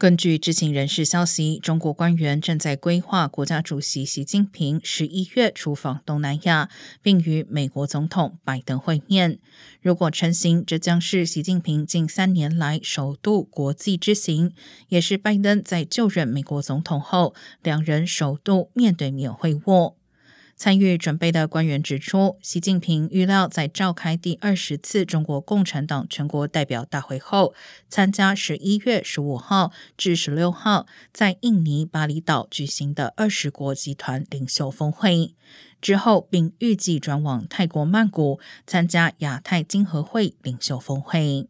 根据知情人士消息，中国官员正在规划国家主席习近平十一月出访东南亚，并与美国总统拜登会面。如果成行，这将是习近平近三年来首度国际之行，也是拜登在就任美国总统后两人首度面对面会晤。参与准备的官员指出，习近平预料在召开第二十次中国共产党全国代表大会后，参加十一月十五号至十六号在印尼巴厘岛举行的二十国集团领袖峰会之后，并预计转往泰国曼谷参加亚太经合会领袖峰会。